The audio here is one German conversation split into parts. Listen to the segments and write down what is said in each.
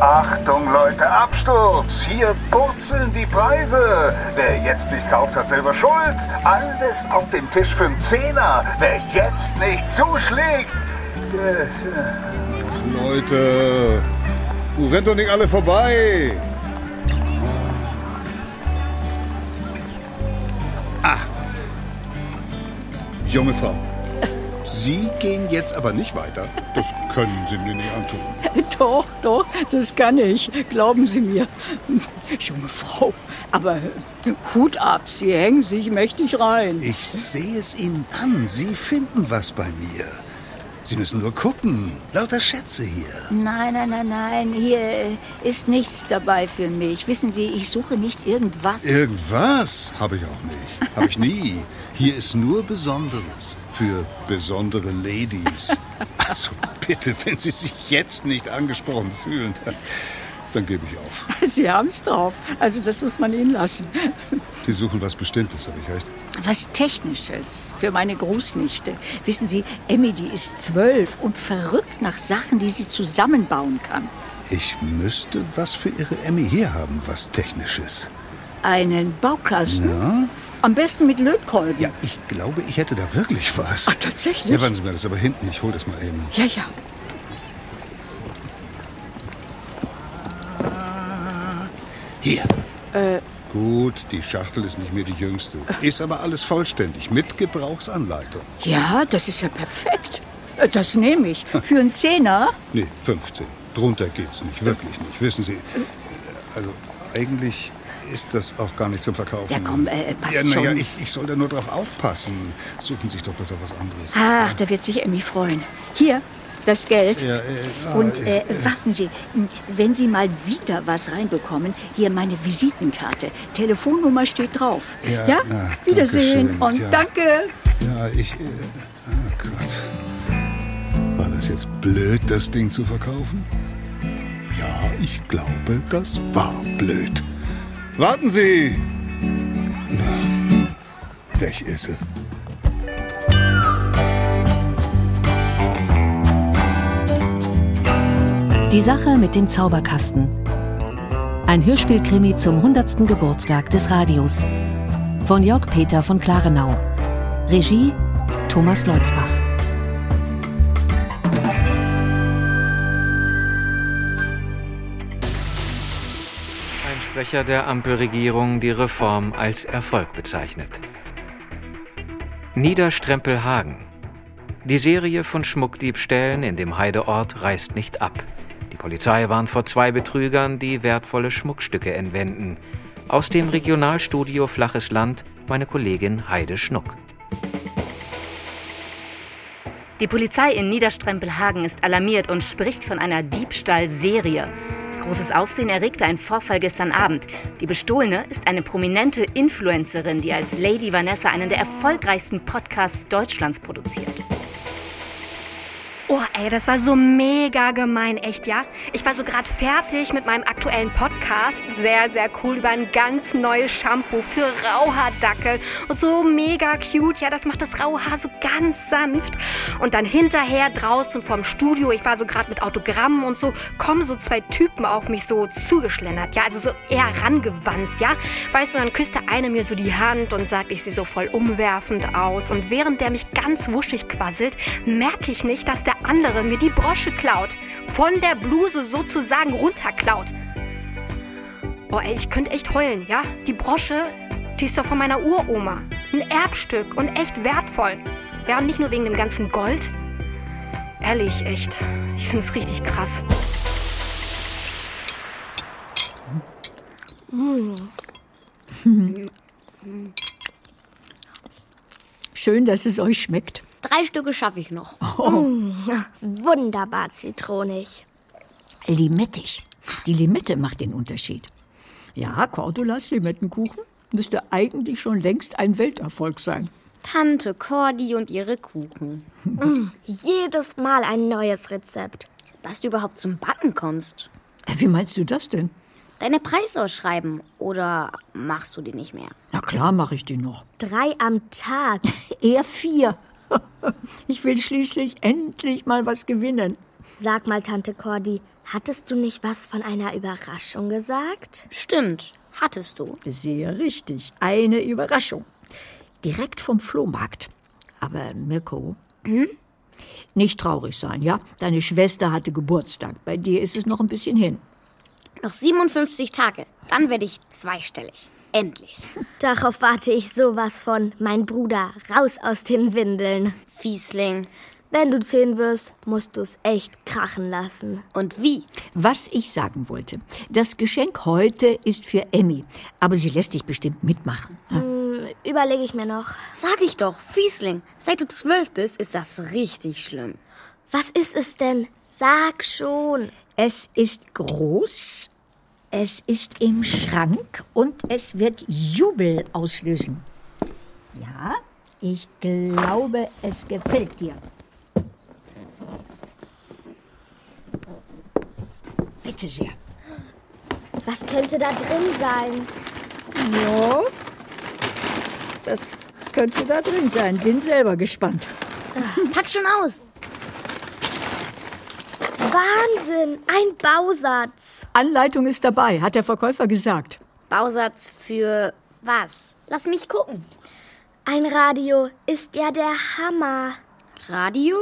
Achtung Leute, Absturz! Hier purzeln die Preise. Wer jetzt nicht kauft, hat selber Schuld. Alles auf dem Tisch für einen Zehner. Wer jetzt nicht zuschlägt. Ach, Leute, du rennt doch nicht alle vorbei. Ah, junge Frau. Sie gehen jetzt aber nicht weiter. Das können Sie mir nicht antun. Doch, doch, das kann ich. Glauben Sie mir. Junge Frau, aber Hut ab, Sie hängen sich mächtig rein. Ich sehe es Ihnen an. Sie finden was bei mir. Sie müssen nur gucken. Lauter Schätze hier. Nein, nein, nein, nein. Hier ist nichts dabei für mich. Wissen Sie, ich suche nicht irgendwas. Irgendwas habe ich auch nicht. Habe ich nie. Hier ist nur Besonderes für besondere Ladies. Also bitte, wenn Sie sich jetzt nicht angesprochen fühlen, dann, dann gebe ich auf. Sie haben es drauf. Also das muss man Ihnen lassen. Sie suchen was Bestimmtes, habe ich recht? Was Technisches für meine Großnichte. Wissen Sie, Emmy, die ist zwölf und verrückt nach Sachen, die sie zusammenbauen kann. Ich müsste was für Ihre Emmy hier haben, was Technisches. Einen Baukasten? Ja? Am besten mit Lötkolben. Ja, ich glaube, ich hätte da wirklich was. Ach, tatsächlich? Ja, warten Sie mal, das ist aber hinten. Ich hole das mal eben. Ja, ja. Hier. Äh, Gut, die Schachtel ist nicht mehr die jüngste. Ist aber alles vollständig, mit Gebrauchsanleitung. ja, das ist ja perfekt. Äh, Das nehme ich. Für einen Zehner? Nee, 15. Drunter geht's nicht, wirklich nicht. Wissen Sie, also eigentlich ist das auch gar nicht zum Verkaufen. Ja, komm, äh, passt ja, na ja, schon. ich, ich soll da nur drauf aufpassen. Suchen Sie sich doch besser was anderes. Ach, da wird sich Emmy freuen. Hier, das Geld. Ja, äh, ah, Und äh, warten Sie, wenn Sie mal wieder was reinbekommen, hier meine Visitenkarte. Telefonnummer steht drauf. Ja, na, Wiedersehen und ja. danke. Ja, ich. Äh, oh Gott. War das jetzt blöd, das Ding zu verkaufen? Ja, ich glaube, das war blöd. Warten Sie! Na, weg ist sie. Die Sache mit dem Zauberkasten. Ein Hörspielkrimi zum 100. Geburtstag des Radios. Von Jörg Peter von Klarenau. Regie Thomas Leutzbach. Sprecher der Ampelregierung die Reform als Erfolg bezeichnet. Niederstrempelhagen. Die Serie von Schmuckdiebstählen in dem Heideort reißt nicht ab. Die Polizei warnt vor zwei Betrügern, die wertvolle Schmuckstücke entwenden. Aus dem Regionalstudio Flaches Land meine Kollegin Heide Schnuck. Die Polizei in Niederstrempelhagen ist alarmiert und spricht von einer Diebstahlserie. Großes Aufsehen erregte ein Vorfall gestern Abend. Die Bestohlene ist eine prominente Influencerin, die als Lady Vanessa einen der erfolgreichsten Podcasts Deutschlands produziert. Oh, ey, das war so mega gemein, echt, ja? Ich war so gerade fertig mit meinem aktuellen Podcast. Sehr, sehr cool über ein ganz neues Shampoo für Rauhaardackel. Und so mega cute, ja, das macht das raue Haar so ganz sanft. Und dann hinterher draußen vorm Studio, ich war so gerade mit Autogrammen und so, kommen so zwei Typen auf mich so zugeschlendert, ja, also so eher rangewanzt, ja? Weißt du, dann küsst der eine mir so die Hand und sagt, ich sehe so voll umwerfend aus. Und während der mich ganz wuschig quasselt, merke ich nicht, dass der andere mir die Brosche klaut. Von der Bluse sozusagen runterklaut. Oh, ey, ich könnte echt heulen, ja? Die Brosche, die ist doch von meiner Uroma. Ein Erbstück und echt wertvoll. Ja, und nicht nur wegen dem ganzen Gold. Ehrlich, echt. Ich finde es richtig krass. Schön, dass es euch schmeckt. Drei Stücke schaffe ich noch. Mm, wunderbar zitronig. Limettig. Die Limette macht den Unterschied. Ja, Cordulas Limettenkuchen müsste eigentlich schon längst ein Welterfolg sein. Tante Cordy und ihre Kuchen. Mm, jedes Mal ein neues Rezept. Dass du überhaupt zum Backen kommst. Äh, Wie meinst du das denn? Deine Preisausschreiben. Oder machst du die nicht mehr? Na klar mache ich die noch. Drei am Tag. Eher vier. Ich will schließlich endlich mal was gewinnen. Sag mal, Tante Cordy, Hattest du nicht was von einer Überraschung gesagt? Stimmt, hattest du. Sehr richtig. Eine Überraschung. Direkt vom Flohmarkt. Aber Mirko, hm? nicht traurig sein, ja? Deine Schwester hatte Geburtstag. Bei dir ist es noch ein bisschen hin. Noch 57 Tage. Dann werde ich zweistellig. Endlich. Darauf warte ich sowas von. Mein Bruder, raus aus den Windeln. Fiesling. Wenn du zehn wirst, musst du es echt krachen lassen. Und wie? Was ich sagen wollte. Das Geschenk heute ist für Emmy. Aber sie lässt dich bestimmt mitmachen. Hm, überlege ich mir noch. Sag ich doch, Fiesling. Seit du zwölf bist, ist das richtig schlimm. Was ist es denn? Sag schon. Es ist groß, es ist im Schrank und es wird Jubel auslösen. Ja, ich glaube, es gefällt dir. Bitte sehr. Was könnte da drin sein? Ja, das könnte da drin sein. Bin selber gespannt. Pack schon aus. Wahnsinn, ein Bausatz. Anleitung ist dabei, hat der Verkäufer gesagt. Bausatz für was? Lass mich gucken. Ein Radio ist ja der Hammer. Radio?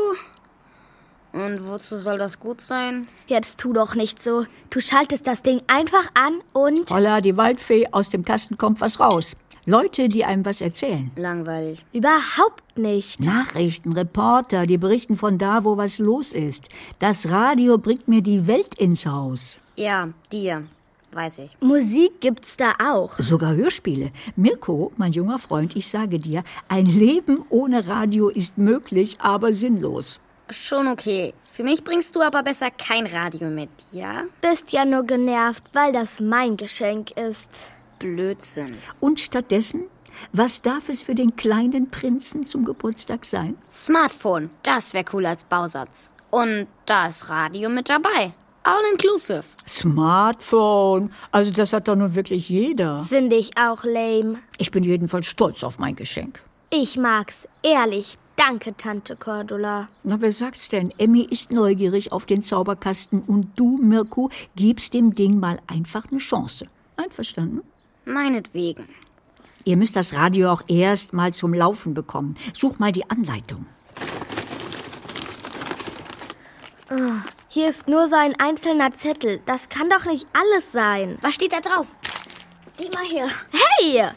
Und wozu soll das gut sein? Jetzt tu doch nicht so. Du schaltest das Ding einfach an und. Holla, die Waldfee, aus dem Kasten kommt was raus. Leute, die einem was erzählen. Langweilig. Überhaupt nicht. Nachrichten, Reporter, die berichten von da, wo was los ist. Das Radio bringt mir die Welt ins Haus. Ja, dir. Weiß ich. Musik gibt's da auch. Sogar Hörspiele. Mirko, mein junger Freund, ich sage dir, ein Leben ohne Radio ist möglich, aber sinnlos. Schon okay. Für mich bringst du aber besser kein Radio mit, ja? Bist ja nur genervt, weil das mein Geschenk ist. Blödsinn. Und stattdessen? Was darf es für den kleinen Prinzen zum Geburtstag sein? Smartphone. Das wäre cool als Bausatz. Und das Radio mit dabei. All inclusive. Smartphone. Also das hat doch nun wirklich jeder. Finde ich auch lame. Ich bin jedenfalls stolz auf mein Geschenk. Ich mag's. Ehrlich. Danke, Tante Cordula. Na, wer sagt's denn? Emmy ist neugierig auf den Zauberkasten und du, Mirko, gibst dem Ding mal einfach eine Chance. Einverstanden? Meinetwegen. Ihr müsst das Radio auch erst mal zum Laufen bekommen. Such mal die Anleitung. Hier ist nur so ein einzelner Zettel. Das kann doch nicht alles sein. Was steht da drauf? Geh mal her. Hey!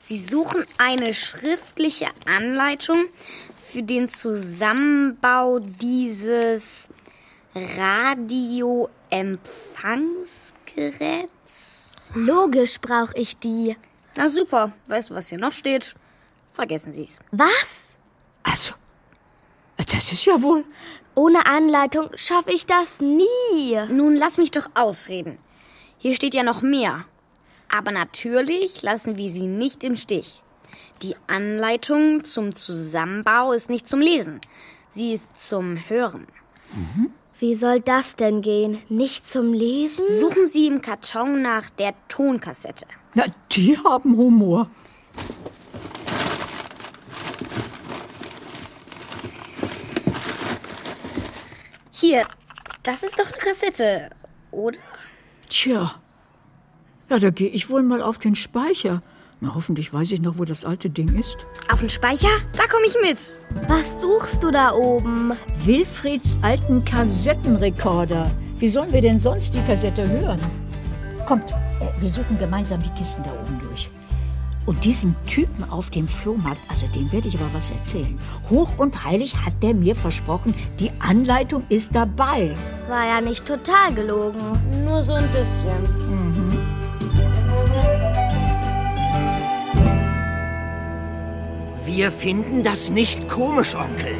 Sie suchen eine schriftliche Anleitung für den Zusammenbau dieses Radioempfangsgeräts. Logisch brauche ich die. Na super. Weißt du, was hier noch steht? Vergessen Sie's. Was? Also, das ist ja wohl. Ohne Anleitung schaffe ich das nie. Nun lass mich doch ausreden. Hier steht ja noch mehr. Aber natürlich lassen wir sie nicht im Stich. Die Anleitung zum Zusammenbau ist nicht zum Lesen. Sie ist zum Hören. Mhm. Wie soll das denn gehen? Nicht zum Lesen? Suchen Sie im Karton nach der Tonkassette. Na, die haben Humor. Hier, das ist doch eine Kassette, oder? Tja, ja, da gehe ich wohl mal auf den Speicher. Na, hoffentlich weiß ich noch, wo das alte Ding ist. Auf den Speicher? Da komme ich mit. Was suchst du da oben? Wilfrieds alten Kassettenrekorder. Wie sollen wir denn sonst die Kassette hören? Kommt, äh, wir suchen gemeinsam die Kisten da oben durch. Und diesem Typen auf dem Flohmarkt, also dem werde ich aber was erzählen. Hoch und heilig hat der mir versprochen, die Anleitung ist dabei. War ja nicht total gelogen. Nur so ein bisschen. Mhm. Wir finden das nicht komisch, Onkel.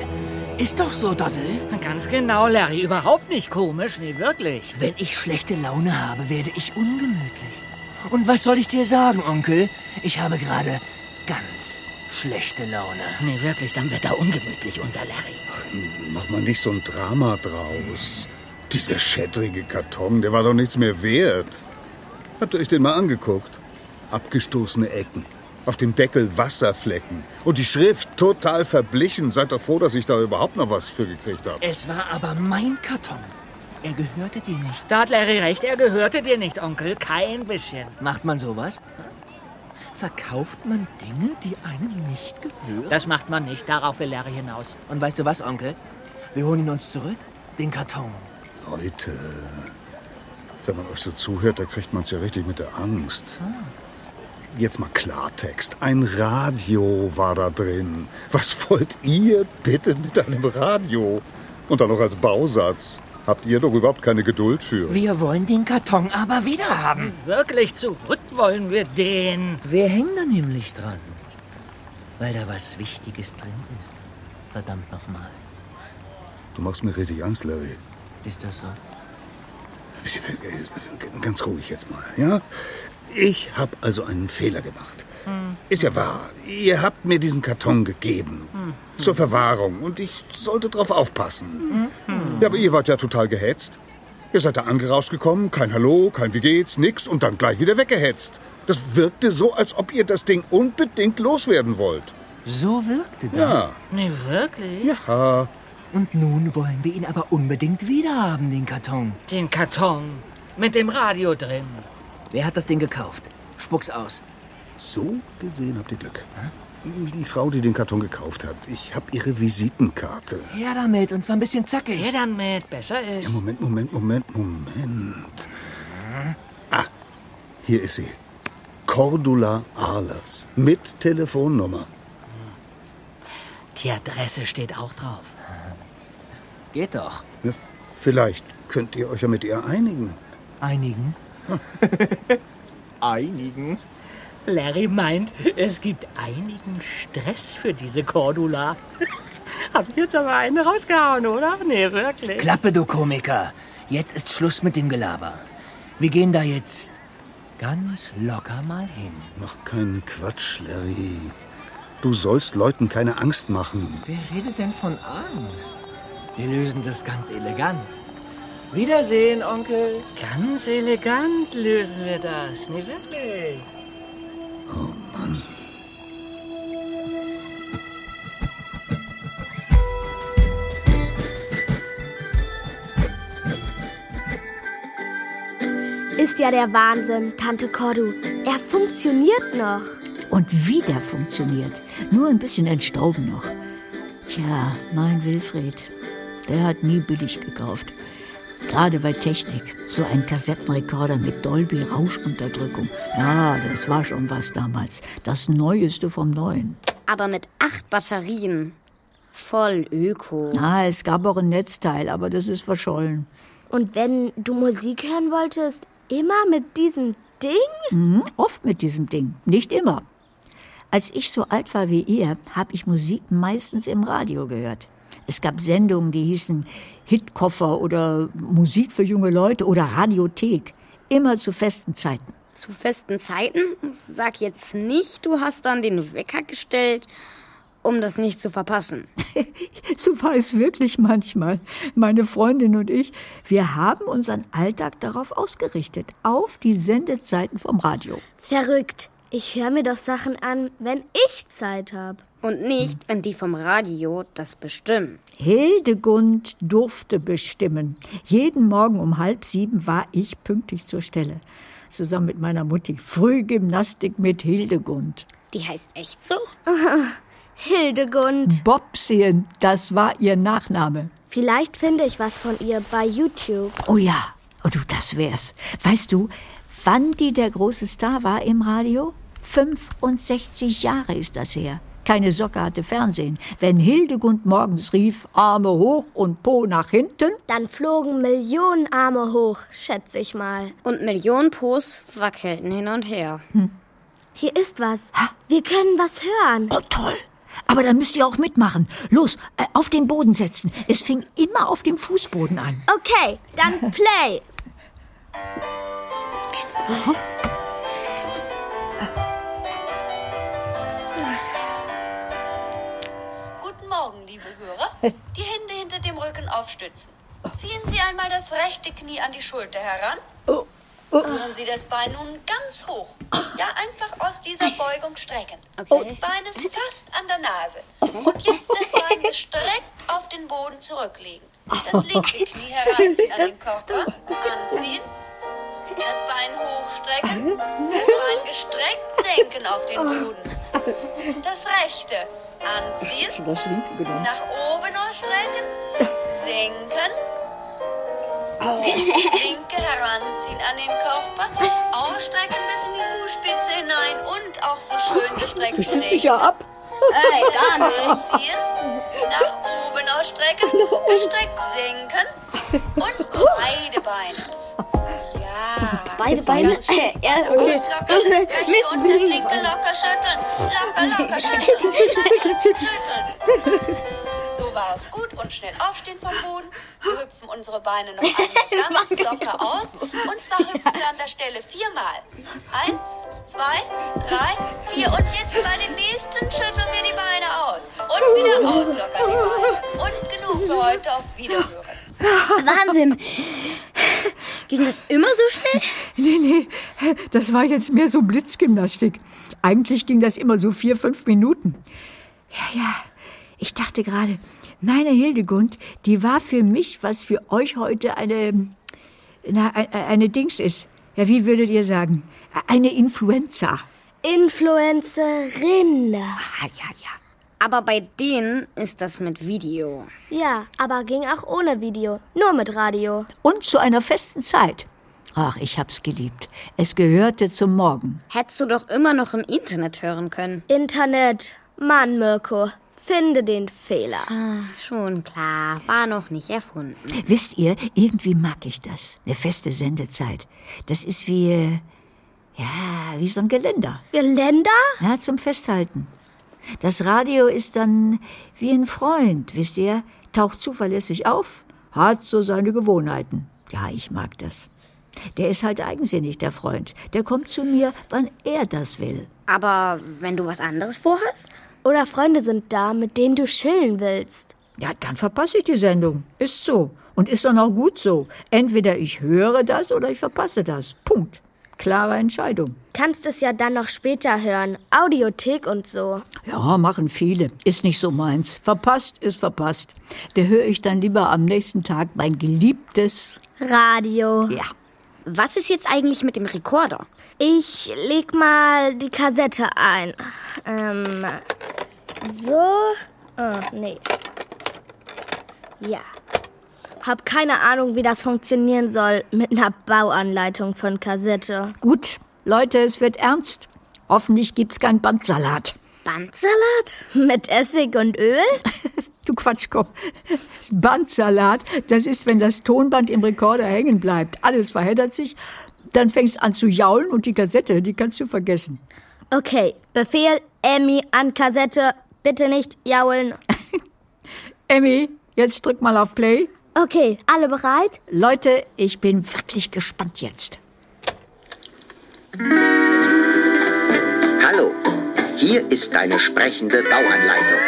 Ist doch so, Doddle. Ganz genau, Larry. Überhaupt nicht komisch. Nee, wirklich. Wenn ich schlechte Laune habe, werde ich ungemütlich. Und was soll ich dir sagen, Onkel? Ich habe gerade ganz schlechte Laune. Nee, wirklich, dann wird er ungemütlich, unser Larry. Ach, mach mal nicht so ein Drama draus. Dieser schädrige Karton, der war doch nichts mehr wert. Habt ihr euch den mal angeguckt? Abgestoßene Ecken. Auf dem Deckel Wasserflecken. Und die Schrift total verblichen. Seid doch froh, dass ich da überhaupt noch was für gekriegt habe. Es war aber mein Karton. Er gehörte dir nicht. Da hat Larry recht, er gehörte dir nicht, Onkel. Kein bisschen. Macht man sowas? Verkauft man Dinge, die einem nicht gehören? Das macht man nicht, darauf will Larry hinaus. Und weißt du was, Onkel? Wir holen ihn uns zurück. Den Karton. Leute, wenn man euch so zuhört, da kriegt man es ja richtig mit der Angst. Jetzt mal Klartext. Ein Radio war da drin. Was wollt ihr bitte mit einem Radio? Und dann noch als Bausatz. Habt ihr doch überhaupt keine Geduld für. Wir wollen den Karton aber wieder haben. Wirklich zurück wollen wir den. Wir hängen da nämlich dran. Weil da was Wichtiges drin ist. Verdammt nochmal. Du machst mir richtig Angst, Larry. Ist das so? Ganz ruhig jetzt mal, ja? Ich habe also einen Fehler gemacht. Ist ja wahr. Ihr habt mir diesen Karton gegeben. Zur Verwahrung. Und ich sollte drauf aufpassen. Ja, aber ihr wart ja total gehetzt. Ihr seid da angerauscht gekommen, kein Hallo, kein Wie geht's, nix und dann gleich wieder weggehetzt. Das wirkte so, als ob ihr das Ding unbedingt loswerden wollt. So wirkte das? Ja. Nee, wirklich? Ja. Und nun wollen wir ihn aber unbedingt wieder haben, den Karton. Den Karton. Mit dem Radio drin. Wer hat das Ding gekauft? Spuck's aus. So gesehen habt ihr Glück. Die Frau, die den Karton gekauft hat. Ich habe ihre Visitenkarte. Her damit, und zwar ein bisschen zackig. Her damit, besser ist. Ja, Moment, Moment, Moment, Moment. Ah, hier ist sie. Cordula Ahlers. Mit Telefonnummer. Die Adresse steht auch drauf. Geht doch. Ja, vielleicht könnt ihr euch ja mit ihr einigen. Einigen? Einigen? Larry meint, es gibt einigen Stress für diese Cordula. Hab ich jetzt aber eine rausgehauen, oder? Nee, wirklich. Klappe, du Komiker. Jetzt ist Schluss mit dem Gelaber. Wir gehen da jetzt ganz locker mal hin. Mach keinen Quatsch, Larry. Du sollst Leuten keine Angst machen. Wer redet denn von Angst? Wir lösen das ganz elegant. Wiedersehen, Onkel. Ganz elegant lösen wir das. Nee, wirklich. Oh Mann. Ist ja der Wahnsinn, Tante Cordu. Er funktioniert noch. Und wie der funktioniert. Nur ein bisschen entstauben noch. Tja, mein Wilfried, der hat nie billig gekauft. Gerade bei Technik. So ein Kassettenrekorder mit Dolby-Rauschunterdrückung. Ja, das war schon was damals. Das Neueste vom Neuen. Aber mit acht Batterien. Voll öko. Ah, es gab auch ein Netzteil, aber das ist verschollen. Und wenn du Musik hören wolltest, immer mit diesem Ding? Mhm, oft mit diesem Ding. Nicht immer. Als ich so alt war wie ihr, habe ich Musik meistens im Radio gehört. Es gab Sendungen, die hießen Hitkoffer oder Musik für junge Leute oder Radiothek. Immer zu festen Zeiten. Zu festen Zeiten? Sag jetzt nicht, du hast dann den Wecker gestellt, um das nicht zu verpassen. so war es wirklich manchmal. Meine Freundin und ich, wir haben unseren Alltag darauf ausgerichtet, auf die Sendezeiten vom Radio. Verrückt. Ich höre mir doch Sachen an, wenn ich Zeit habe. Und nicht, wenn die vom Radio das bestimmen. Hildegund durfte bestimmen. Jeden Morgen um halb sieben war ich pünktlich zur Stelle. Zusammen mit meiner Mutti. Frühgymnastik mit Hildegund. Die heißt echt so? Hildegund. Bobsien, das war ihr Nachname. Vielleicht finde ich was von ihr bei YouTube. Oh ja, oh du, das wär's. Weißt du, wann die der große Star war im Radio? 65 Jahre ist das her. Keine Socke hatte Fernsehen. Wenn Hildegund morgens rief, Arme hoch und Po nach hinten, dann flogen Millionen Arme hoch, schätze ich mal. Und Millionen Po's wackelten hin und her. Hm. Hier ist was. Wir können was hören. Oh, toll. Aber dann müsst ihr auch mitmachen. Los, äh, auf den Boden setzen. Es fing immer auf dem Fußboden an. Okay, dann play. Aha. Die Hände hinter dem Rücken aufstützen. Ziehen Sie einmal das rechte Knie an die Schulter heran. Führen Sie das Bein nun ganz hoch. Ja, einfach aus dieser Beugung strecken. Das Bein ist fast an der Nase. Und jetzt das Bein gestreckt auf den Boden zurücklegen. Das linke Knie heranziehen an den Körper. Anziehen. Das Bein hochstrecken. Das Bein gestreckt senken auf den Boden. Das rechte anziehen. Das linke genommen. Nach oben ausstrecken. Senken. Das linke heranziehen an den Körper. Ausstrecken bis in die Fußspitze hinein. Und auch so schön gestreckt Das stützt sich ja ab. Ey, gar nicht. Nach oben ausstrecken. Gestreckt senken. Und beide Beine. Beide Beine? Ja, okay. Mist, und das linke locker schütteln. Locker, locker schütteln. Schütteln, schütteln. So war es gut und schnell aufstehen vom Boden. Wir hüpfen unsere Beine noch einmal ganz locker aus. Und zwar hüpfen wir an der Stelle viermal. Eins, zwei, drei, vier. Und jetzt bei den nächsten schütteln wir die Beine aus. Und wieder auslockern die Beine. Und genug für heute. Auf Wiederhören. Wahnsinn. Ging das immer so schnell? Nee, nee, das war jetzt mehr so Blitzgymnastik. Eigentlich ging das immer so vier, fünf Minuten. Ja, ja, ich dachte gerade, meine Hildegund, die war für mich, was für euch heute eine, na, eine, Dings ist. Ja, wie würdet ihr sagen? Eine Influenza. Influencerin. Ah, ja, ja. Aber bei denen ist das mit Video. Ja, aber ging auch ohne Video. Nur mit Radio. Und zu einer festen Zeit. Ach, ich hab's geliebt. Es gehörte zum Morgen. Hättest du doch immer noch im Internet hören können. Internet. Mann, Mirko. Finde den Fehler. Ah, schon klar. War noch nicht erfunden. Wisst ihr, irgendwie mag ich das. Eine feste Sendezeit. Das ist wie, äh, ja, wie so ein Geländer. Geländer? Ja, zum Festhalten. Das Radio ist dann wie ein Freund, wisst ihr? Taucht zuverlässig auf, hat so seine Gewohnheiten. Ja, ich mag das. Der ist halt eigensinnig, der Freund. Der kommt zu mir, wann er das will. Aber wenn du was anderes vorhast? Oder Freunde sind da, mit denen du chillen willst. Ja, dann verpasse ich die Sendung. Ist so. Und ist dann auch gut so. Entweder ich höre das oder ich verpasse das. Punkt. Klare Entscheidung. Kannst es ja dann noch später hören. Audiothek und so. Ja, machen viele. Ist nicht so meins. Verpasst ist verpasst. Da höre ich dann lieber am nächsten Tag mein geliebtes Radio. Ja. Was ist jetzt eigentlich mit dem Rekorder? Ich leg mal die Kassette ein. Ähm, so. Oh, nee. Ja. Hab keine Ahnung, wie das funktionieren soll mit einer Bauanleitung von Kassette. Gut, Leute, es wird ernst. Hoffentlich gibt's keinen Bandsalat. Bandsalat? Mit Essig und Öl? Du Quatschkopf. Bandsalat, das ist, wenn das Tonband im Rekorder hängen bleibt. Alles verheddert sich. Dann fängst an zu jaulen und die Kassette, die kannst du vergessen. Okay, Befehl, Emmy an Kassette. Bitte nicht jaulen. Emmy, jetzt drück mal auf Play. Okay, alle bereit? Leute, ich bin wirklich gespannt jetzt. Hallo, hier ist deine sprechende Bauanleitung.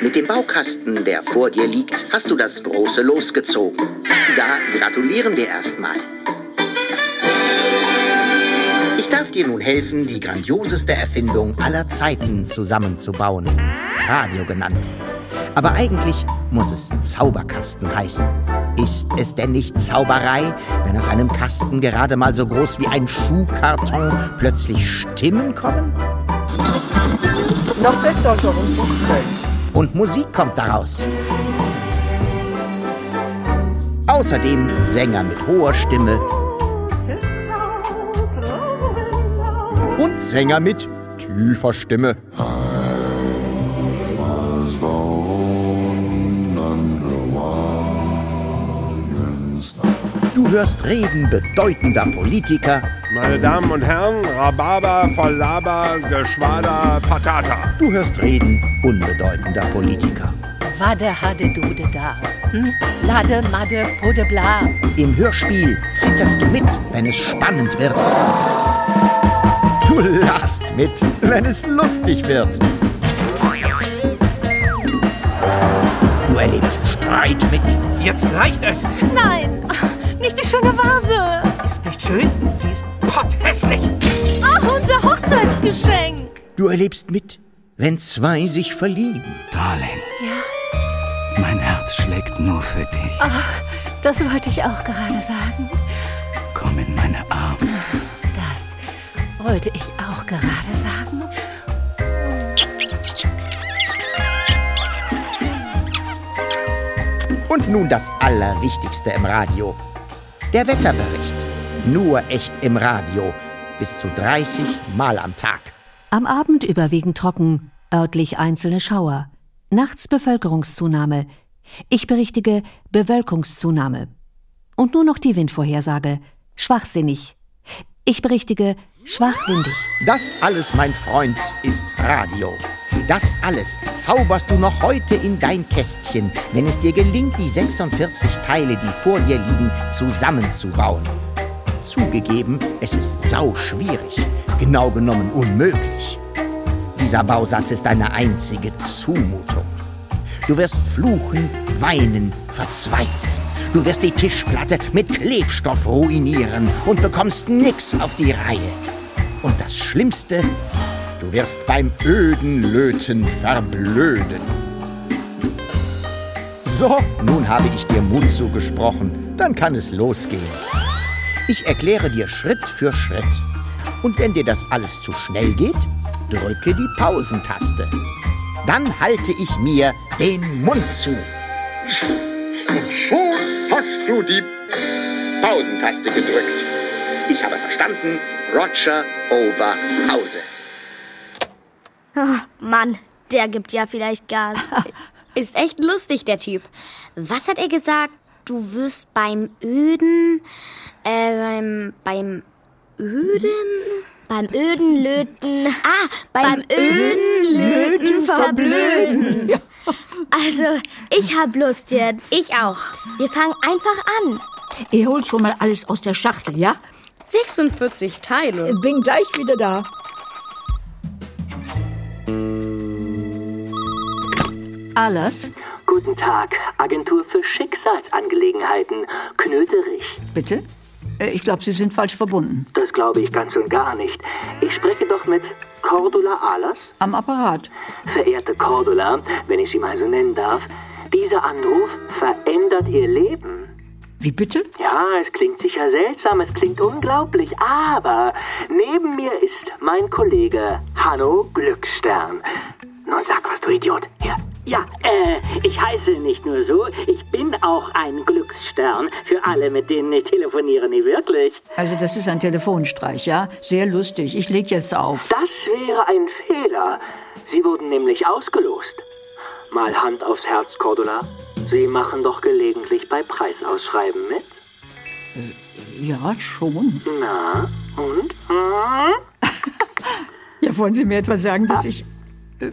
Mit dem Baukasten, der vor dir liegt, hast du das große losgezogen. Da gratulieren wir erstmal. Ich darf dir nun helfen, die grandioseste Erfindung aller Zeiten zusammenzubauen. Radio genannt. Aber eigentlich muss es Zauberkasten heißen. Ist es denn nicht Zauberei, wenn aus einem Kasten gerade mal so groß wie ein Schuhkarton plötzlich Stimmen kommen? Noch besser, Und Musik kommt daraus. Außerdem Sänger mit hoher Stimme und Sänger mit tiefer Stimme. Du hörst Reden bedeutender Politiker. Meine Damen und Herren, Rhabarber, Vollaber, Geschwader, Patata. Du hörst Reden unbedeutender Politiker. Wade, hade, dude, da. Hm? Lade, madde, pude, bla. Im Hörspiel zitterst du mit, wenn es spannend wird. Du lachst mit, wenn es lustig wird. Du erlebst Streit mit. Jetzt reicht es. Nein, nicht die schöne Vase. Ist nicht schön, sie ist potthässlich. Ach, unser Hochzeitsgeschenk. Du erlebst mit, wenn zwei sich verlieben. Darling, Ja, mein Herz schlägt nur für dich. ach, das wollte ich auch gerade sagen. Komm in meine Arme. Das wollte ich auch gerade sagen. Und nun das Allerwichtigste im Radio. Der Wetterbericht. Nur echt im Radio. Bis zu 30 Mal am Tag. Am Abend überwiegend trocken, örtlich einzelne Schauer. Nachts Bevölkerungszunahme. Ich berichtige Bewölkungszunahme. Und nur noch die Windvorhersage. Schwachsinnig. Ich berichtige schwachwindig. Das alles, mein Freund, ist Radio. Das alles zauberst du noch heute in dein Kästchen, wenn es dir gelingt, die 46 Teile, die vor dir liegen, zusammenzubauen. Zugegeben, es ist sau schwierig, genau genommen unmöglich. Dieser Bausatz ist eine einzige Zumutung. Du wirst fluchen, weinen, verzweifeln. Du wirst die Tischplatte mit Klebstoff ruinieren und bekommst nix auf die Reihe. Und das Schlimmste, du wirst beim öden Löten verblöden. So, nun habe ich dir Mut zugesprochen. Dann kann es losgehen. Ich erkläre dir Schritt für Schritt. Und wenn dir das alles zu schnell geht, drücke die Pausentaste. Dann halte ich mir den Mund zu. Und schon hast du die Pausentaste gedrückt. Ich habe verstanden, Roger over Hause. Oh, Mann, der gibt ja vielleicht Gas. Ist echt lustig, der Typ. Was hat er gesagt? Du wirst beim Öden, äh, beim, beim Öden? Beim öden Löten. Ah, beim, Beim öden Löten verblöden. Also, ich hab Lust jetzt. Ich auch. Wir fangen einfach an. Ihr holt schon mal alles aus der Schachtel, ja? 46 Teile. Bin gleich wieder da. Alles? Guten Tag, Agentur für Schicksalsangelegenheiten, Knöterich. Bitte? Äh, Ich glaube, Sie sind falsch verbunden. Das glaube ich ganz und gar nicht. Ich spreche doch mit Cordula Ahlers. Am Apparat. Verehrte Cordula, wenn ich Sie mal so nennen darf, dieser Anruf verändert Ihr Leben. Wie bitte? Ja, es klingt sicher seltsam, es klingt unglaublich, aber neben mir ist mein Kollege Hanno Glücksstern. Nun sag was, du Idiot. Hier. Ja, äh, ich heiße nicht nur so, ich bin auch ein Glücksstern für alle, mit denen ich telefoniere, nie wirklich. Also das ist ein Telefonstreich, ja? Sehr lustig. Ich leg jetzt auf. Das wäre ein Fehler. Sie wurden nämlich ausgelost. Mal Hand aufs Herz, Cordula. Sie machen doch gelegentlich bei Preisausschreiben mit. Ja, schon. Na, und? Hm? Ja, wollen Sie mir etwa sagen, dass ich äh,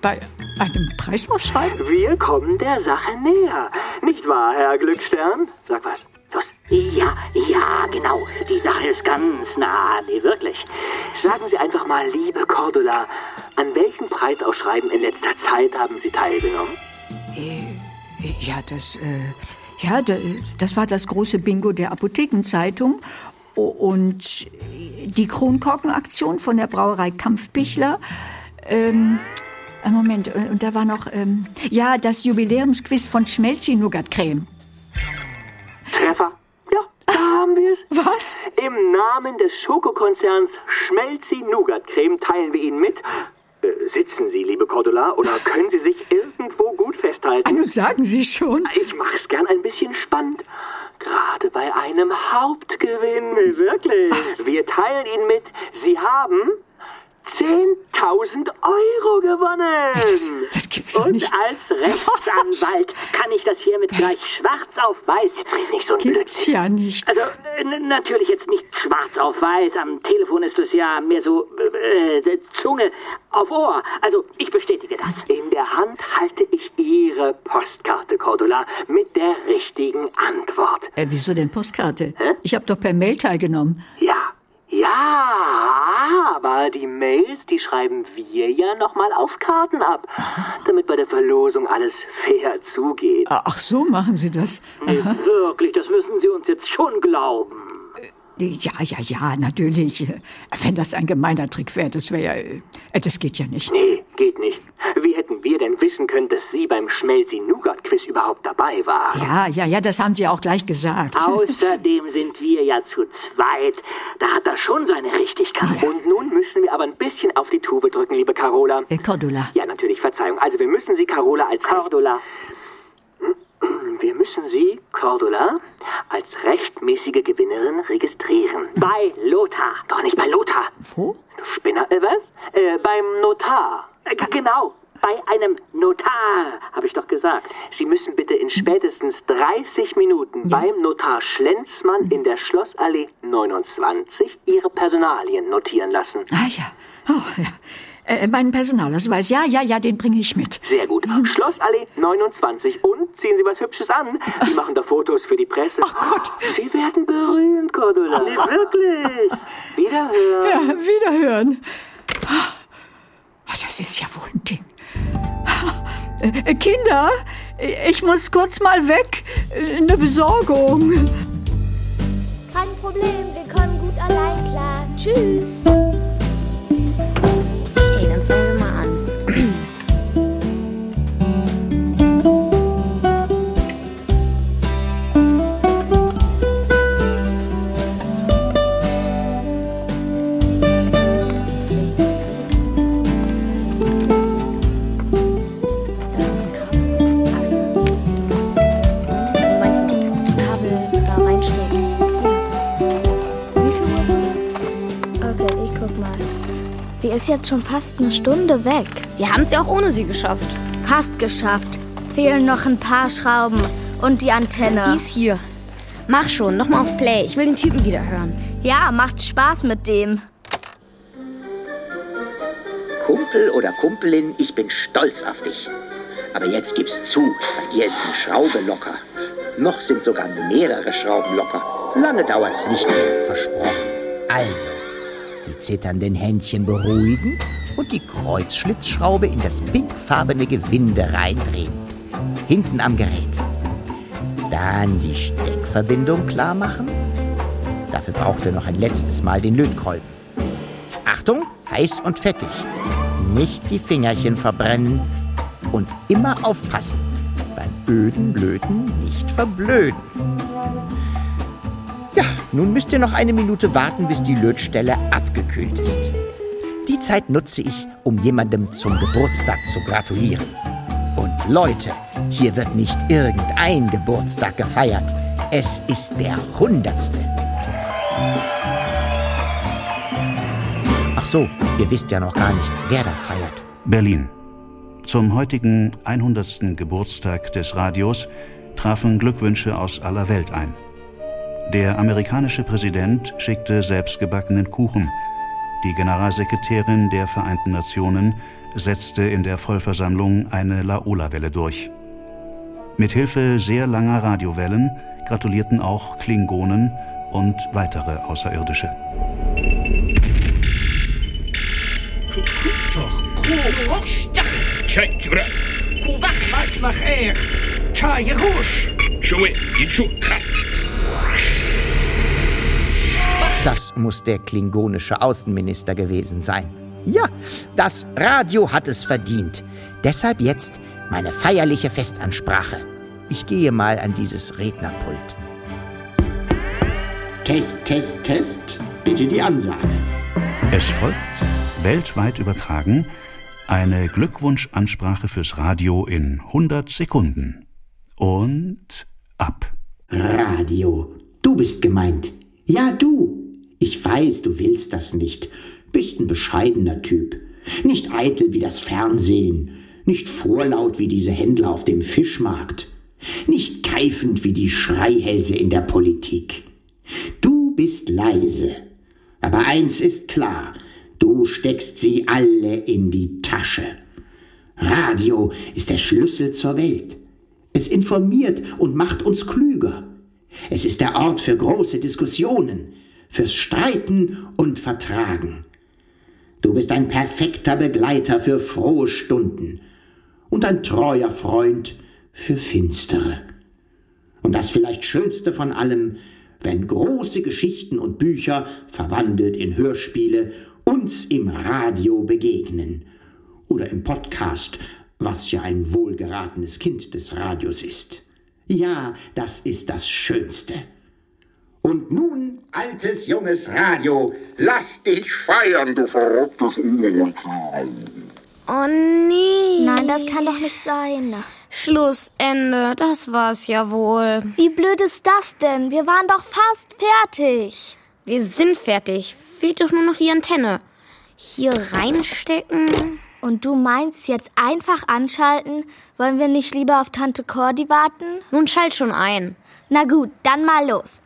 bei einem Preisaufschreiben? Wir kommen der Sache näher. Nicht wahr, Herr Glücksstern? Sag was. Los. Ja, ja, genau. Die Sache ist ganz nah, nee, wirklich. Sagen Sie einfach mal, liebe Cordula, an welchen Preisausschreiben in letzter Zeit haben Sie teilgenommen? Äh, ja, das, äh, ja, da- das war das große Bingo der Apothekenzeitung und die Kronkorkenaktion von der Brauerei Kampfbichler. Ähm, äh, Moment, äh, und da war noch, ähm, ja, das Jubiläumsquiz von Schmelzi-Nougat-Creme. Treffer. Ja, da haben wir es. Was? Im Namen des Schokokonzerns Schmelzi Nougat Creme teilen wir Ihnen mit. Äh, sitzen Sie, liebe Cordula, oder können Sie sich irgendwo gut festhalten? Ah, nun sagen Sie schon. Ich mach's gern ein bisschen spannend. Gerade bei einem Hauptgewinn. Wirklich. Wir teilen Ihnen mit, Sie haben 10.000 Euro gewonnen. Das, das gibt's doch Und nicht. als Rechtsanwalt kann ich das hiermit gleich schwarz auf weiß. Jetzt red nicht so ein Gibt's Blödsinn. ja nicht. Also äh, natürlich jetzt nicht schwarz auf weiß. Am Telefon ist es ja mehr so äh, äh, Zunge auf Ohr. Also ich bestätige das. In der Hand halte ich Ihre Postkarte, Cordula, mit der richtigen Antwort. Äh, wieso denn Postkarte? Ich habe doch per Mail teilgenommen. Ja, ja, aber die Mails, die schreiben wir ja nochmal auf Karten ab, damit bei der Verlosung alles fair zugeht. Ah, Ach so, machen Sie das. Nee, wirklich, das müssen Sie uns jetzt schon glauben. Ja, ja, ja, natürlich. Wenn das ein gemeiner Trick wäre, das wäre ja. äh, Das geht ja nicht. Nee, geht nicht. Wie hätten wir denn wissen können, dass Sie beim Schmelzi-Nougat-Quiz überhaupt dabei waren? Ja, ja, ja, das haben Sie auch gleich gesagt. Außerdem sind wir ja zu zweit. Da hat das schon seine Richtigkeit. Und nun müssen wir aber ein bisschen auf die Tube drücken, liebe Carola. Äh, Cordula. Ja, natürlich, Verzeihung. Also wir müssen Sie, Carola, als Cordula. Wir müssen Sie, Cordula, als rechtmäßige Gewinnerin registrieren. Bei Lothar. Doch nicht bei Lothar. Wo? Du Spinner, äh, was? Äh, beim Notar. Äh, genau. Bei einem Notar, habe ich doch gesagt. Sie müssen bitte in spätestens 30 Minuten beim Notar Schlenzmann in der Schlossallee 29 Ihre Personalien notieren lassen. Ah ja. Oh, ja. Äh, meinen Personalausweis, ja, ja, ja, den bringe ich mit. Sehr gut. Schlossallee 29. Und ziehen Sie was Hübsches an. Sie machen da Fotos für die Presse. Ach Gott. Sie werden berühmt, Cordula. Nee, wirklich. Wiederhören. Ja, wiederhören. Oh, das ist ja wohl ein Ding. Äh, Kinder, ich muss kurz mal weg. Äh, Eine Besorgung. Kein Problem, wir kommen gut allein klar. Tschüss. Ist jetzt schon fast eine Stunde weg. Wir haben es ja auch ohne sie geschafft. Fast geschafft. Fehlen noch ein paar Schrauben und die Antenne. Dies hier. Mach schon, nochmal auf Play. Ich will den Typen wieder hören. Ja, macht Spaß mit dem. Kumpel oder Kumpelin, ich bin stolz auf dich. Aber jetzt gib's zu, bei dir ist eine Schraube locker. Noch sind sogar mehrere Schrauben locker. Lange dauert's nicht mehr, versprochen. Also, die zitternden Händchen beruhigen und die Kreuzschlitzschraube in das pinkfarbene Gewinde reindrehen. Hinten am Gerät. Dann die Steckverbindung klar machen. Dafür braucht ihr noch ein letztes Mal den Lötkolben. Achtung, heiß und fettig. Nicht die Fingerchen verbrennen. Und immer aufpassen. Beim öden Blöden nicht verblöden. Nun müsst ihr noch eine Minute warten, bis die Lötstelle abgekühlt ist. Die Zeit nutze ich, um jemandem zum Geburtstag zu gratulieren. Und Leute, hier wird nicht irgendein Geburtstag gefeiert. Es ist der hundertste. Ach so, ihr wisst ja noch gar nicht, wer da feiert. Berlin. Zum heutigen 100. Geburtstag des Radios trafen Glückwünsche aus aller Welt ein. Der amerikanische Präsident schickte selbstgebackenen Kuchen. Die Generalsekretärin der Vereinten Nationen setzte in der Vollversammlung eine Laola-Welle durch. Mit Hilfe sehr langer Radiowellen gratulierten auch Klingonen und weitere Außerirdische. Das muss der klingonische Außenminister gewesen sein. Ja, das Radio hat es verdient. Deshalb jetzt meine feierliche Festansprache. Ich gehe mal an dieses Rednerpult. Test, Test, Test. Bitte die Ansage. Es folgt, weltweit übertragen, eine Glückwunschansprache fürs Radio in 100 Sekunden. Und ab. Radio. Du bist gemeint. Ja, du. Ich weiß, du willst das nicht. Bist ein bescheidener Typ. Nicht eitel wie das Fernsehen. Nicht vorlaut wie diese Händler auf dem Fischmarkt. Nicht keifend wie die Schreihälse in der Politik. Du bist leise. Aber eins ist klar. Du steckst sie alle in die Tasche. Radio ist der Schlüssel zur Welt. Es informiert und macht uns klüger. Es ist der Ort für große Diskussionen, fürs Streiten und Vertragen. Du bist ein perfekter Begleiter für frohe Stunden und ein treuer Freund für finstere. Und das vielleicht Schönste von allem, wenn große Geschichten und Bücher, verwandelt in Hörspiele, uns im Radio begegnen. Oder im Podcast, was ja ein wohlgeratenes Kind des Radios ist. Ja, das ist das Schönste. Und nun, altes, junges Radio, lass dich feiern, du verrücktes Ungelenk. Oh nee. Nein, das kann doch nicht sein. Schlussende, das war's ja wohl. Wie blöd ist das denn? Wir waren doch fast fertig. Wir sind fertig. Fehlt doch nur noch die Antenne. Hier reinstecken. Und du meinst jetzt einfach anschalten? Wollen wir nicht lieber auf Tante Cordy warten? Nun schalt schon ein. Na gut, dann mal los.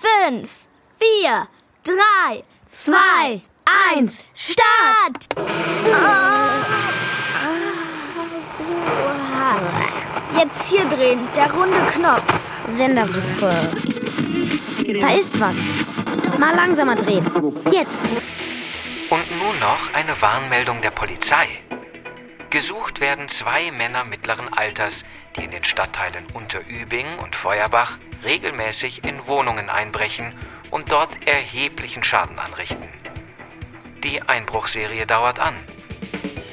Fünf, vier, drei, zwei, eins, Start! Jetzt hier drehen, der runde Knopf. Sendersuche. Da ist was. Mal langsamer drehen. Jetzt. Und nun noch eine Warnmeldung der Polizei. Gesucht werden zwei Männer mittleren Alters, in den Stadtteilen Unterübing und Feuerbach regelmäßig in Wohnungen einbrechen und dort erheblichen Schaden anrichten. Die Einbruchserie dauert an.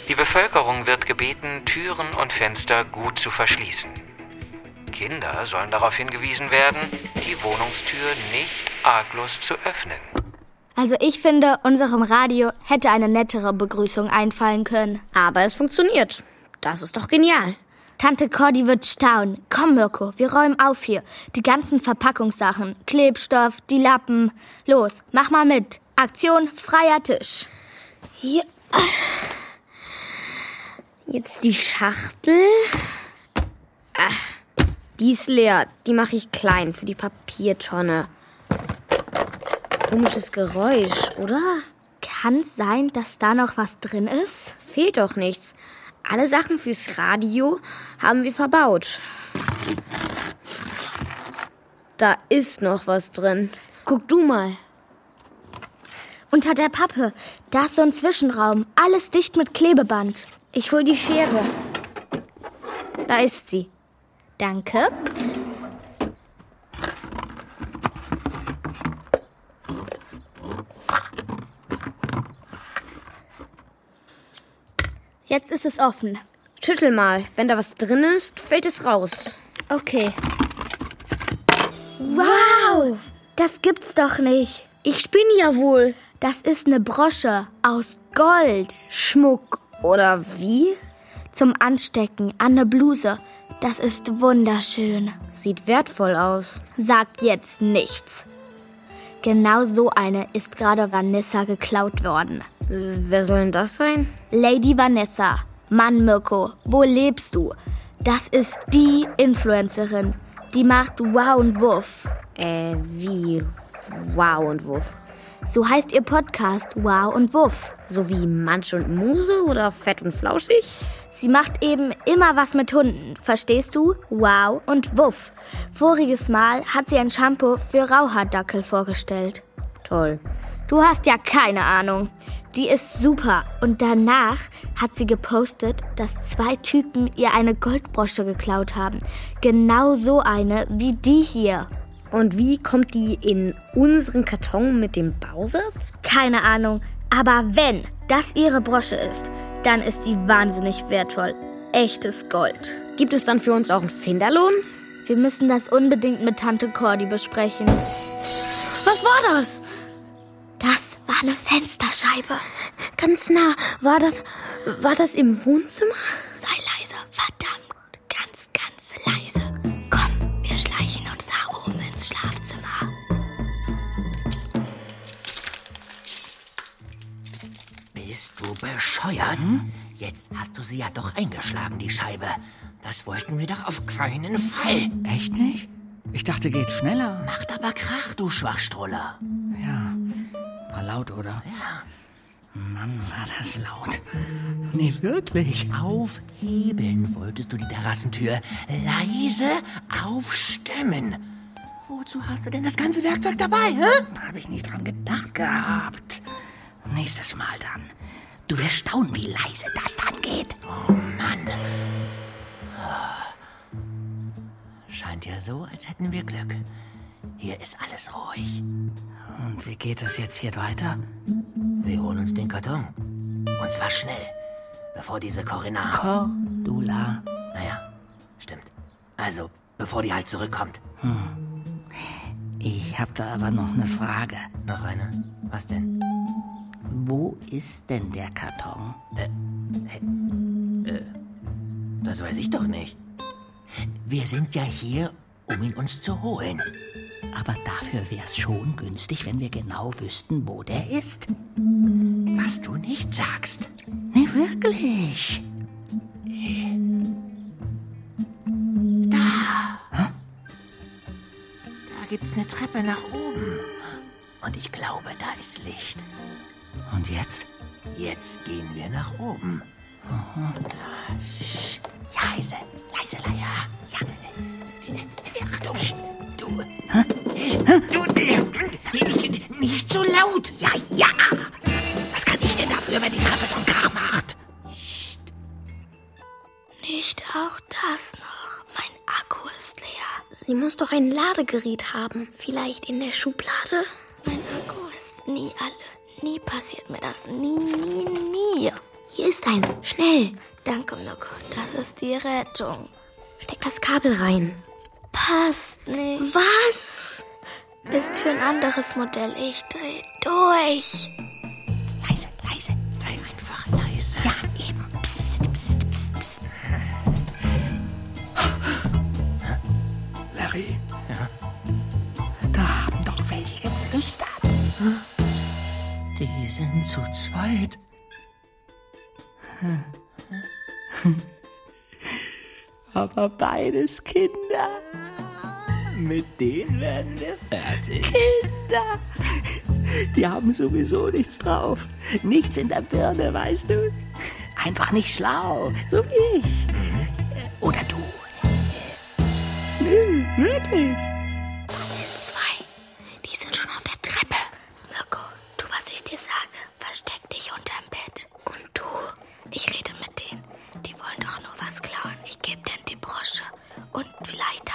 Die Bevölkerung wird gebeten, Türen und Fenster gut zu verschließen. Kinder sollen darauf hingewiesen werden, die Wohnungstür nicht arglos zu öffnen. Also ich finde, unserem Radio hätte eine nettere Begrüßung einfallen können. Aber es funktioniert. Das ist doch genial. Tante Cordy wird staunen. Komm, Mirko, wir räumen auf hier. Die ganzen Verpackungssachen, Klebstoff, die Lappen. Los, mach mal mit. Aktion freier Tisch. Hier. Jetzt die Schachtel. Ah, die ist leer. Die mache ich klein für die Papiertonne. Komisches Geräusch, oder? Kann's sein, dass da noch was drin ist? Fehlt doch nichts. Alle Sachen fürs Radio haben wir verbaut. Da ist noch was drin. Guck du mal. Unter der Pappe. Da ist so ein Zwischenraum. Alles dicht mit Klebeband. Ich hol die Schere. Da ist sie. Danke. Jetzt ist es offen. Schüttel mal. Wenn da was drin ist, fällt es raus. Okay. Wow! Das gibt's doch nicht. Ich spinne ja wohl. Das ist eine Brosche aus Gold. Schmuck oder wie? Zum Anstecken an eine Bluse. Das ist wunderschön. Sieht wertvoll aus. Sagt jetzt nichts. Genau so eine ist gerade Vanessa geklaut worden. Wer soll denn das sein? Lady Vanessa. Mann, Mirko, wo lebst du? Das ist die Influencerin. Die macht Wow und Wuff. Äh, wie Wow und Wuff? So heißt ihr Podcast Wow und Wuff. So wie Mansch und Muse oder Fett und Flauschig? Sie macht eben immer was mit Hunden, verstehst du? Wow und Wuff. Voriges Mal hat sie ein Shampoo für Rauhaardackel vorgestellt. Toll. Du hast ja keine Ahnung. Die ist super. Und danach hat sie gepostet, dass zwei Typen ihr eine Goldbrosche geklaut haben. Genau so eine wie die hier. Und wie kommt die in unseren Karton mit dem Bausatz? Keine Ahnung. Aber wenn das ihre Brosche ist, dann ist die wahnsinnig wertvoll. Echtes Gold. Gibt es dann für uns auch einen Finderlohn? Wir müssen das unbedingt mit Tante Cordy besprechen. Was war das? Das war eine Fensterscheibe. Ganz nah. War das. War das im Wohnzimmer? Sei leise, verdammt. Ganz, ganz leise. Du bescheuert? Hm? Jetzt hast du sie ja doch eingeschlagen, die Scheibe. Das wollten wir doch auf keinen Fall. Echt nicht? Ich dachte, geht schneller. Macht aber Krach, du Schwachstroller. Ja, war laut, oder? Ja. Mann, war das laut. Nee, wirklich. Aufhebeln wolltest du die Terrassentür. Leise aufstemmen. Wozu hast du denn das ganze Werkzeug dabei, hä? Habe ich nicht dran gedacht gehabt. Nächstes Mal dann. Du wirst staunen, wie leise das dann geht. Oh Mann. Scheint ja so, als hätten wir Glück. Hier ist alles ruhig. Und wie geht es jetzt hier weiter? Wir holen uns den Karton. Und zwar schnell, bevor diese Corinna... Cordula. Naja, stimmt. Also, bevor die halt zurückkommt. Hm. Ich hab da aber noch eine Frage. Noch eine? Was denn? Wo ist denn der Karton? Äh, äh, das weiß ich doch nicht. Wir sind ja hier, um ihn uns zu holen. Aber dafür wär's schon günstig, wenn wir genau wüssten, wo der ist. Was du nicht sagst. Nee, wirklich. Da. Da gibt's eine Treppe nach oben. Und ich glaube, da ist Licht. Und jetzt? Jetzt gehen wir nach oben. Aha. Sch, leise, leise, leise. Ja. ja. Achtung, du. Du, nicht, nicht so laut. Ja, ja. Was kann ich denn dafür, wenn die Treppe so einen Krach macht? Nicht auch das noch. Mein Akku ist leer. Sie muss doch ein Ladegerät haben. Vielleicht in der Schublade? Mein Akku ist nie alle. Nie passiert mir das. Nie, nie, nie. Hier ist eins. Schnell. Danke, Mirko. Das ist die Rettung. Steck das Kabel rein. Passt nicht. Was? Ist für ein anderes Modell. Ich dreh durch. Sind zu zweit. Aber beides Kinder. Mit denen werden wir fertig. Kinder. Die haben sowieso nichts drauf. Nichts in der Birne, weißt du? Einfach nicht schlau, so wie ich. Oder du. Nö, wirklich. Und vielleicht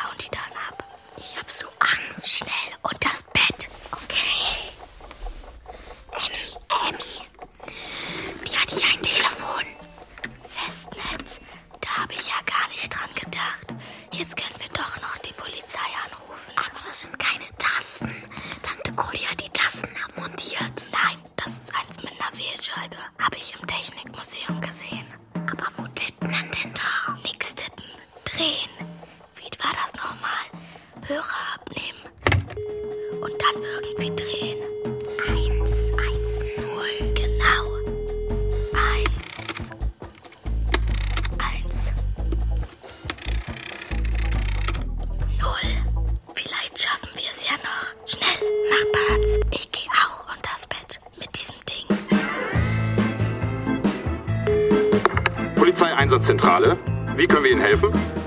Hörer abnehmen. Und dann irgendwie drehen. Eins, eins, null. Genau. Eins. Eins. Null. Vielleicht schaffen wir es ja noch. Schnell, mach Platz. Ich gehe auch unters Bett mit diesem Ding. Polizeieinsatzzentrale. Wie können wir Ihnen helfen?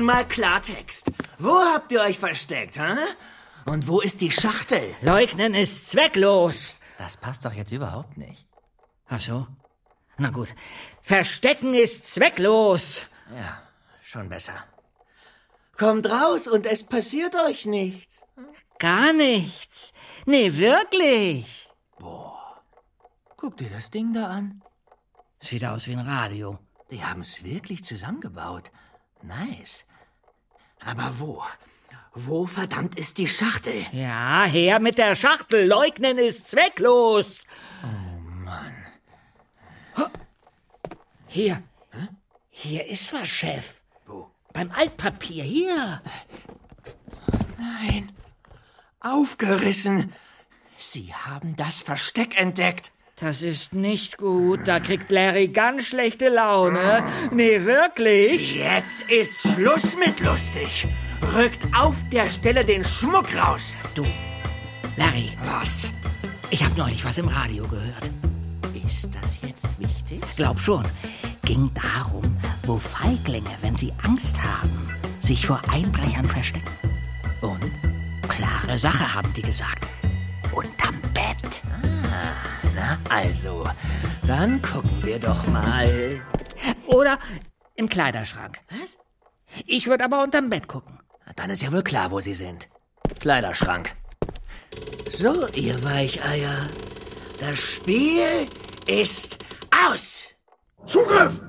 Nun mal Klartext. Wo habt ihr euch versteckt, hä? Und wo ist die Schachtel? Leugnen ist zwecklos. Das passt doch jetzt überhaupt nicht. Ach so. Na gut. Verstecken ist zwecklos. Ja, schon besser. Kommt raus und es passiert euch nichts. Gar nichts. Nee, wirklich. Boah. Guck dir das Ding da an. Sieht aus wie ein Radio. Die haben es wirklich zusammengebaut. Nice. Aber wo? Wo verdammt ist die Schachtel? Ja, her mit der Schachtel. Leugnen ist zwecklos. Oh Mann. Hier. Hier ist was, Chef. Wo? Beim Altpapier. Hier. Nein. Aufgerissen. Sie haben das Versteck entdeckt. Das ist nicht gut. Da kriegt Larry ganz schlechte Laune. Nee, wirklich. Jetzt ist Schluss mit lustig. Rückt auf der Stelle den Schmuck raus. Du, Larry. Was? Ich habe neulich was im Radio gehört. Ist das jetzt wichtig? Glaub schon. Ging darum, wo Feiglinge, wenn sie Angst haben, sich vor Einbrechern verstecken. Und? Klare Sache, haben die gesagt. Unterm Bett. Ah, na also, Dann gucken wir doch mal. Oder im Kleiderschrank. Was? Ich würde aber unterm Bett gucken. Dann ist ja wohl klar, wo Sie sind. Kleiderschrank. So, ihr Weicheier. Das Spiel ist aus. Zugriff!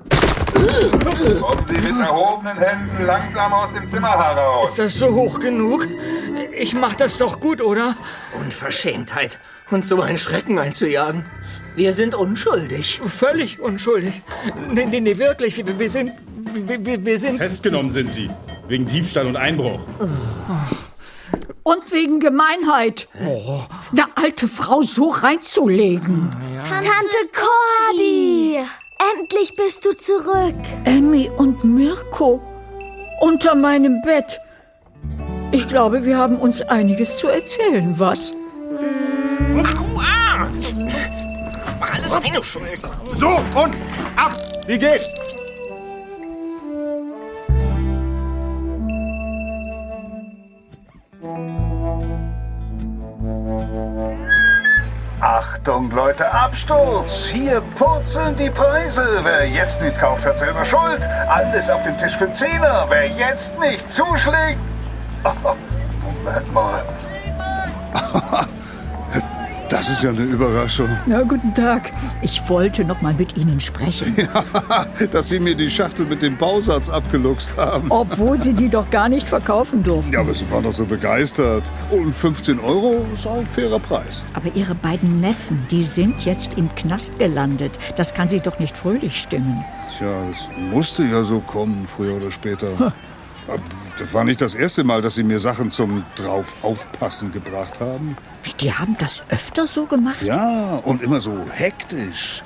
Kommen Sie mit erhobenen Händen langsam aus dem Zimmer heraus. Ist das so hoch genug? Ich mach das doch gut, oder? Unverschämtheit, uns so einen Schrecken einzujagen. Wir sind unschuldig. Völlig unschuldig. Nee, nee, nee, wirklich. Wir, wir sind. Wir, wir sind. Festgenommen sind Sie. Wegen Diebstahl und Einbruch. Und wegen Gemeinheit. Oh. Eine alte Frau so reinzulegen. Tante, Cordy! Endlich bist du zurück. Emmy und Mirko. Unter meinem Bett. Ich glaube, wir haben uns einiges zu erzählen, was? Aua! Das war alles meine Schuld. So, und ab! Wie geht's? Achtung, Leute, Absturz! Hier purzeln die Preise. Wer jetzt nicht kauft, hat selber Schuld. Alles auf dem Tisch für Zehner. Wer jetzt nicht zuschlägt. Oh, Moment mal. Das ist ja eine Überraschung. Na, guten Tag. Ich wollte noch mal mit Ihnen sprechen. Ja, dass Sie mir die Schachtel mit dem Bausatz abgeluchst haben. Obwohl Sie die doch gar nicht verkaufen durften. Ja, aber Sie waren doch so begeistert. Und 15 Euro ist auch ein fairer Preis. Aber Ihre beiden Neffen, die sind jetzt im Knast gelandet. Das kann Sie doch nicht fröhlich stimmen. Tja, das musste ja so kommen, früher oder später. Das war nicht das erste Mal, dass Sie mir Sachen zum drauf aufpassen gebracht haben. Wie, die haben das öfter so gemacht? Ja, und immer so hektisch.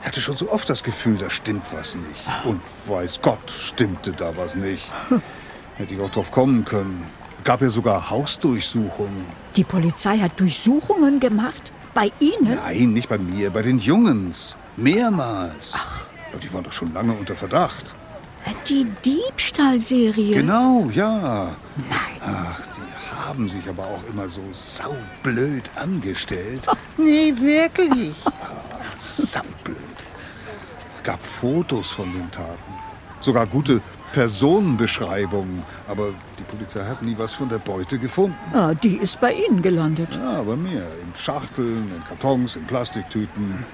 Ich hatte schon so oft das Gefühl, da stimmt was nicht. Und weiß Gott, stimmte da was nicht. Hätte ich auch drauf kommen können. Gab ja sogar Hausdurchsuchungen. Die Polizei hat Durchsuchungen gemacht? Bei Ihnen? Nein, nicht bei mir, bei den Jungens. Mehrmals. Ach. Die waren doch schon lange unter Verdacht. Die Diebstahlserie? Genau, ja. Nein. Ach, die haben sich aber auch immer so saublöd angestellt. Nee, wirklich. Saublöd. Gab Fotos von den Taten. Sogar gute Personenbeschreibungen. Aber die Polizei hat nie was von der Beute gefunden. Ah, die ist bei Ihnen gelandet. Ja, bei mir. In Schachteln, in Kartons, in Plastiktüten.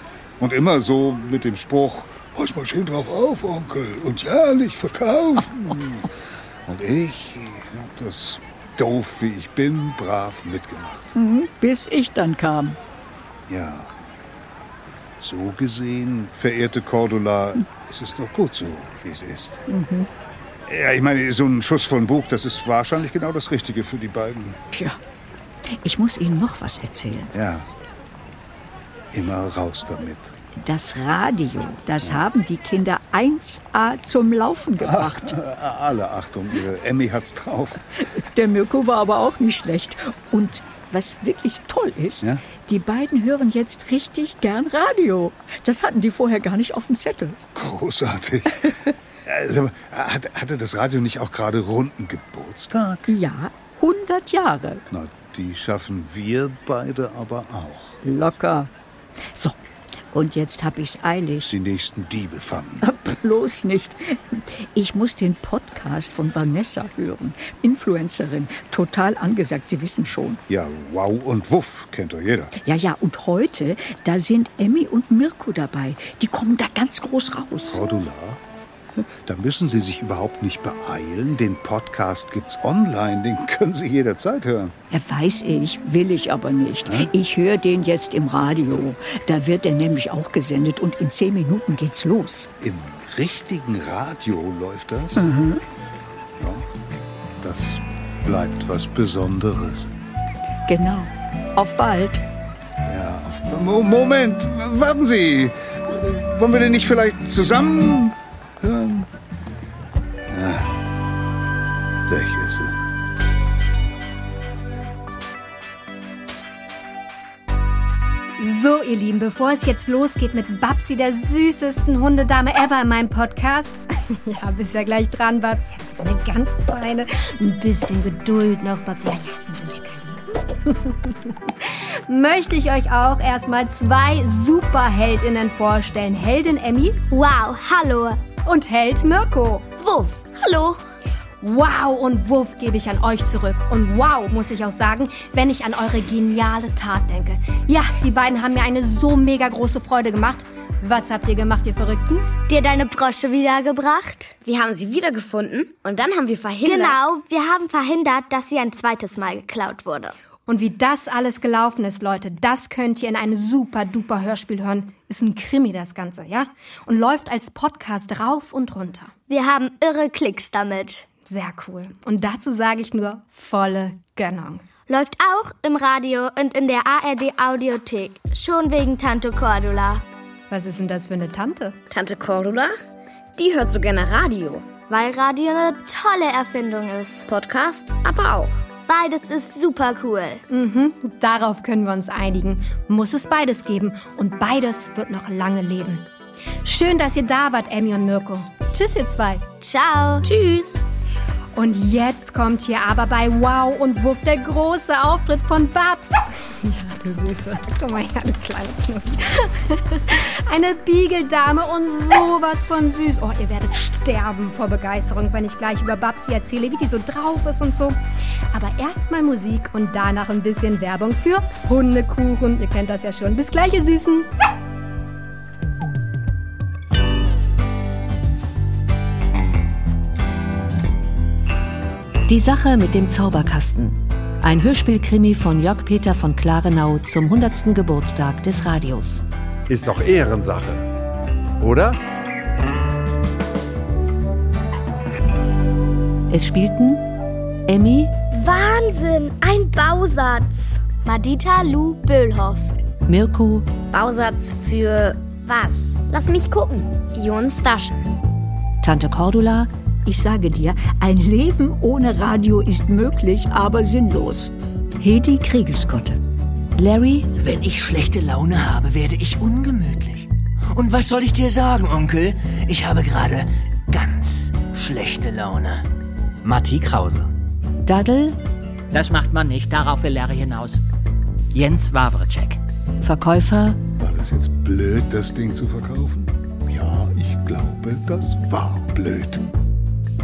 Und immer so mit dem Spruch, pass mal schön drauf auf, Onkel, und jährlich verkaufen. und ich hab das, doof wie ich bin, brav mitgemacht. Mhm, bis ich dann kam. Ja. So gesehen, verehrte Cordula, ist es doch gut so, wie es ist. Mhm. Ja, ich meine, so ein Schuss von Bug, das ist wahrscheinlich genau das Richtige für die beiden. Tja, ich muss Ihnen noch was erzählen. Ja. Immer raus damit. Das Radio, das haben die Kinder 1A zum Laufen gebracht. Ach, alle Achtung, Emmy hat's drauf. Der Mirko war aber auch nicht schlecht. Und was wirklich toll ist, Ja? die beiden hören jetzt richtig gern Radio. Das hatten die vorher gar nicht auf dem Zettel. Großartig. Also, hat, hatte das Radio nicht auch gerade runden Geburtstag? Ja, 100 Jahre. Na, die schaffen wir beide aber auch. Locker. So, und jetzt hab ich's eilig. Die nächsten Diebe fangen. Bloß nicht. Ich muss den Podcast von Vanessa hören. Influencerin. Total angesagt, Sie wissen schon. Ja, wow und wuff, kennt doch jeder. Ja, ja, und heute, da sind Emmy und Mirko dabei. Die kommen da ganz groß raus. Cordula, da müssen Sie sich überhaupt nicht beeilen. Den Podcast gibt's online, den können Sie jederzeit hören. Ja, weiß ich, will ich aber nicht. Ich höre den jetzt im Radio. Da wird er nämlich auch gesendet und in zehn Minuten geht's los. Im richtigen Radio läuft das? Mhm. Ja, das bleibt was Besonderes. Genau. Auf bald. Ja, auf Mo- Moment, warten Sie. Wollen wir denn nicht vielleicht zusammen hören? Ja. Weg ist sie. So, ihr Lieben, bevor es jetzt losgeht mit Babsi, der süßesten Hundedame ever in meinem Podcast. ja, bist ja gleich dran, Babsi. Du bist eine ganz feine. Ein bisschen Geduld noch, Babsi. Ja, ja, ist mal ein Leckerli. Möchte ich euch auch erstmal zwei Superheldinnen vorstellen. Heldin Emmy. Wow, hallo. Und Held Mirko. Wuff, hallo. Wow und Wuff gebe ich an euch zurück. Und wow, muss ich auch sagen, wenn ich an eure geniale Tat denke. Ja, die beiden haben mir eine so mega große Freude gemacht. Was habt ihr gemacht, ihr Verrückten? Dir deine Brosche wiedergebracht? Wir haben sie wiedergefunden und dann haben wir verhindert. Genau, wir haben verhindert, dass sie ein zweites Mal geklaut wurde. Und wie das alles gelaufen ist, Leute, das könnt ihr in einem super duper Hörspiel hören. Ist ein Krimi das Ganze, ja? Und läuft als Podcast rauf und runter. Wir haben irre Klicks damit. Sehr cool. Und dazu sage ich nur volle Gönnung. Läuft auch im Radio und in der ARD Audiothek. Schon wegen Tante Cordula. Was ist denn das für eine Tante? Tante Cordula? Die hört so gerne Radio. Weil Radio eine tolle Erfindung ist. Podcast aber auch. Beides ist super cool. Mhm, darauf können wir uns einigen. Muss es beides geben und beides wird noch lange leben. Schön, dass ihr da wart, Emmy und Mirko. Tschüss, ihr zwei. Ciao. Tschüss. Und jetzt kommt hier aber bei Wow und Wuff der große Auftritt von Babs. Ja, du Süße. Guck mal her, du kleine Knuffi. Eine Biegeldame und sowas von süß. Oh, ihr werdet sterben vor Begeisterung, wenn ich gleich über Babsi erzähle, wie die so drauf ist und so. Aber erstmal Musik und danach ein bisschen Werbung für Hundekuchen. Ihr kennt das ja schon. Bis gleich, ihr Süßen. Die Sache mit dem Zauberkasten. Ein Hörspielkrimi von Jörg Peter von Klarenau zum 100. Geburtstag des Radios. Ist doch Ehrensache. Oder? Es spielten Emmy, Wahnsinn, ein Bausatz. Madita Lou Böhlhoff. Mirko, Bausatz für was? Lass mich gucken. Jon Staschen. Tante Cordula, Ich sage dir, ein Leben ohne Radio ist möglich, aber sinnlos. Hedi Kriegelskotte. Larry, Wenn ich schlechte Laune habe, werde ich ungemütlich. Und was soll ich dir sagen, Onkel? Ich habe gerade ganz schlechte Laune. Matti Krause. Daddel, Das macht man nicht, darauf will Larry hinaus. Jens Wawrczyk. Verkäufer, War das jetzt blöd, das Ding zu verkaufen? Ja, ich glaube, das war blöd.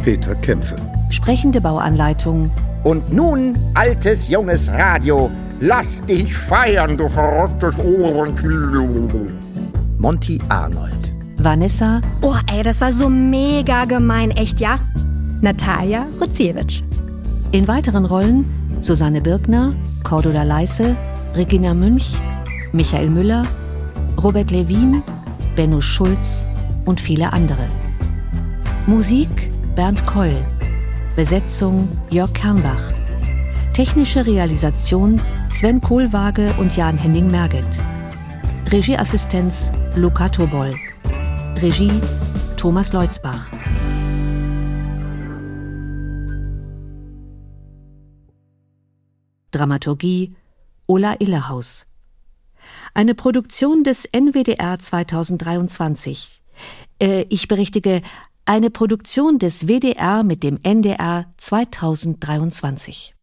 Peter Kämpfe. sprechende Bauanleitung, Und nun, altes, junges Radio, lass dich feiern, du verrücktes Ohrenkilo. Monty Arnold. Vanessa, Oh, ey, das war so mega gemein, echt, ja? Natalia Ruziewicz. in weiteren Rollen Susanne Birkner, Cordula Leisse, Regina Münch, Michael Müller, Robert Levin, Benno Schulz und viele andere. Musik Bernd Koll. Besetzung Jörg Kernbach. Technische Realisation Sven Kohlwaage und Jan-Henning Merget. Regieassistenz Luca Tobol. Regie Thomas Leutzbach. Dramaturgie Ola Illehaus. Eine Produktion des NWDR 2023. Äh, ich berichtige, eine Produktion des WDR mit dem NDR 2023.